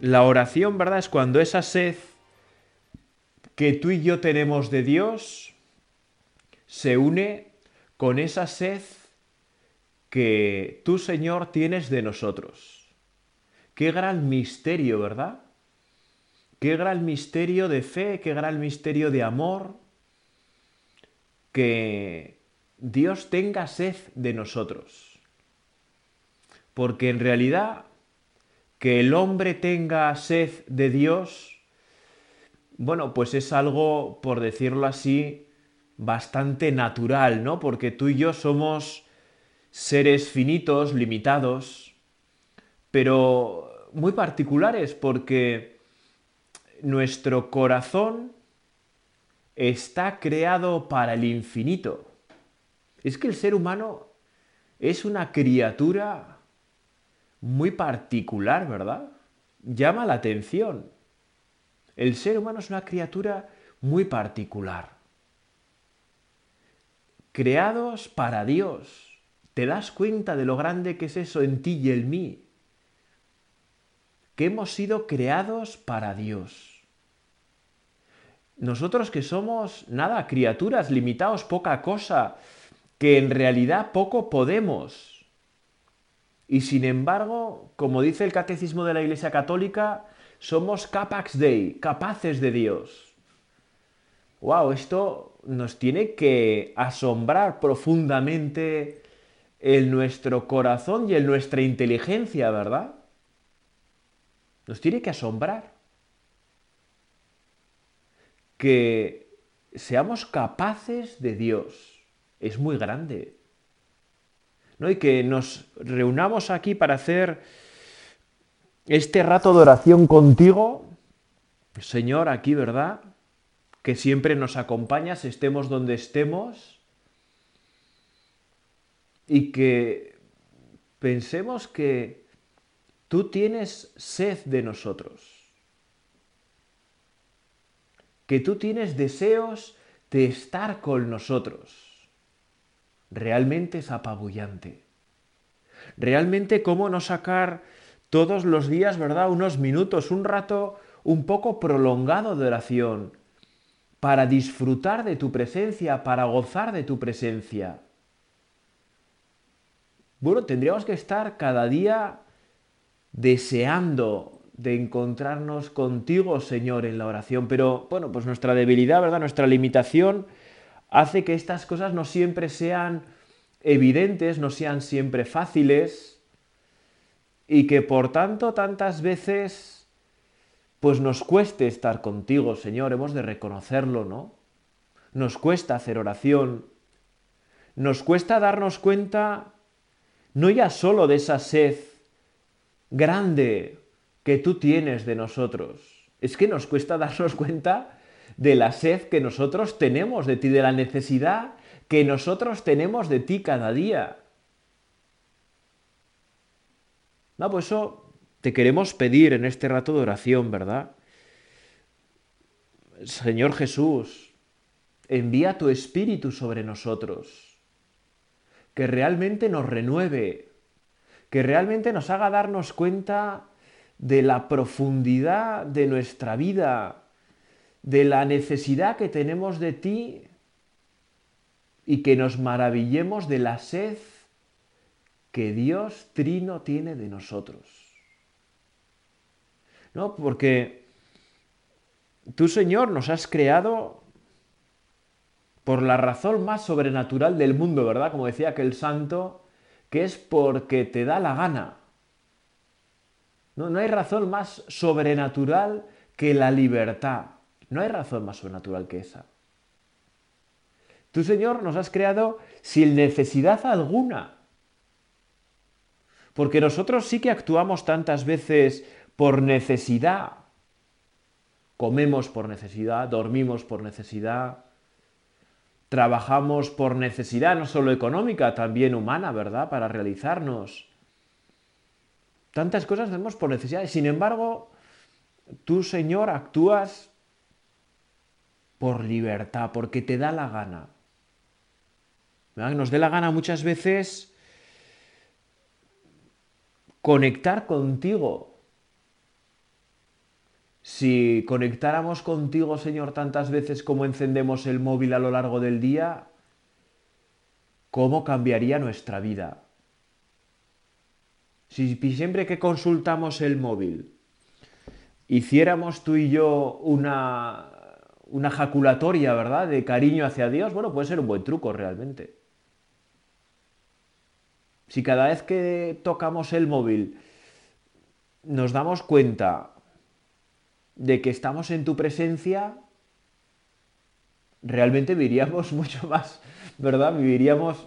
la oración, ¿verdad? Es cuando esa sed que tú y yo tenemos de Dios se une con esa sed que tú, Señor, tienes de nosotros. Qué gran misterio, ¿verdad? Qué gran misterio de fe, qué gran misterio de amor, que Dios tenga sed de nosotros. Porque en realidad que el hombre tenga sed de Dios, bueno, pues es algo, por decirlo así, bastante natural, ¿no? Porque tú y yo somos seres finitos, limitados, pero muy particulares, porque nuestro corazón está creado para el infinito. Es que el ser humano es una criatura muy particular, ¿verdad? Llama la atención. El ser humano es una criatura muy particular. Creados para Dios. ¿Te das cuenta de lo grande que es eso en ti y en mí? Que hemos sido creados para Dios. Nosotros que somos, nada, criaturas limitados, poca cosa, que en realidad poco podemos y sin embargo, como dice el Catecismo de la Iglesia Católica, somos capax dei, capaces de Dios. ¡Wow! Esto nos tiene que asombrar profundamente en nuestro corazón y en nuestra inteligencia, ¿verdad? Nos tiene que asombrar. Que seamos capaces de Dios. Es muy grande. ¿No? y que nos reunamos aquí para hacer este rato de oración contigo, Señor, aquí, ¿verdad? Que siempre nos acompañas, estemos donde estemos, y que pensemos que tú tienes sed de nosotros, que tú tienes deseos de estar con nosotros realmente es apabullante. Realmente cómo no sacar todos los días, ¿verdad? Unos minutos, un rato un poco prolongado de oración para disfrutar de tu presencia, para gozar de tu presencia. Bueno, tendríamos que estar cada día deseando de encontrarnos contigo, Señor, en la oración, pero bueno, pues nuestra debilidad, ¿verdad? Nuestra limitación hace que estas cosas no siempre sean evidentes, no sean siempre fáciles y que por tanto tantas veces pues nos cueste estar contigo, Señor, hemos de reconocerlo, ¿no? Nos cuesta hacer oración, nos cuesta darnos cuenta no ya solo de esa sed grande que tú tienes de nosotros, es que nos cuesta darnos cuenta de la sed que nosotros tenemos de ti, de la necesidad que nosotros tenemos de ti cada día. No, pues eso te queremos pedir en este rato de oración, ¿verdad? Señor Jesús, envía tu Espíritu sobre nosotros, que realmente nos renueve, que realmente nos haga darnos cuenta de la profundidad de nuestra vida, de la necesidad que tenemos de ti y que nos maravillemos de la sed que Dios Trino tiene de nosotros. ¿No? Porque tú, Señor, nos has creado por la razón más sobrenatural del mundo, ¿verdad? Como decía aquel santo, que es porque te da la gana. No, no hay razón más sobrenatural que la libertad. No hay razón más sobrenatural que esa. Tú, Señor, nos has creado sin necesidad alguna. Porque nosotros sí que actuamos tantas veces por necesidad. Comemos por necesidad, dormimos por necesidad, trabajamos por necesidad, no solo económica, también humana, ¿verdad? Para realizarnos. Tantas cosas hacemos por necesidad. Sin embargo, tú, Señor, actúas por libertad, porque te da la gana. Nos dé la gana muchas veces conectar contigo. si conectáramos contigo, Señor, tantas veces como encendemos el móvil a lo largo del día, ¿cómo cambiaría nuestra vida? Si siempre que consultamos el móvil hiciéramos tú y yo una, una jaculatoria, ¿verdad?, de cariño hacia Dios, bueno, puede ser un buen truco realmente. Si cada vez que tocamos el móvil nos damos cuenta de que estamos en tu presencia, realmente viviríamos mucho más, ¿verdad? Viviríamos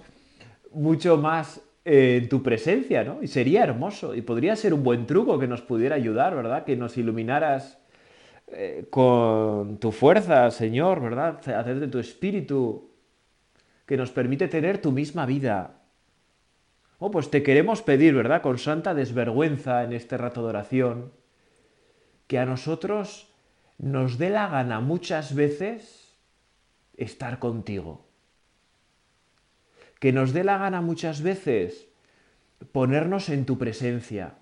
mucho más eh, en tu presencia, ¿no? Y sería hermoso. Y podría ser un buen truco que nos pudiera ayudar, ¿verdad? Que nos iluminaras eh, con tu fuerza, Señor, ¿verdad? Hacer de tu espíritu, que nos permite tener tu misma vida. Oh, pues te queremos pedir, ¿verdad? Con santa desvergüenza en este rato de oración que a nosotros nos dé la gana muchas veces estar contigo. Que nos dé la gana muchas veces ponernos en tu presencia.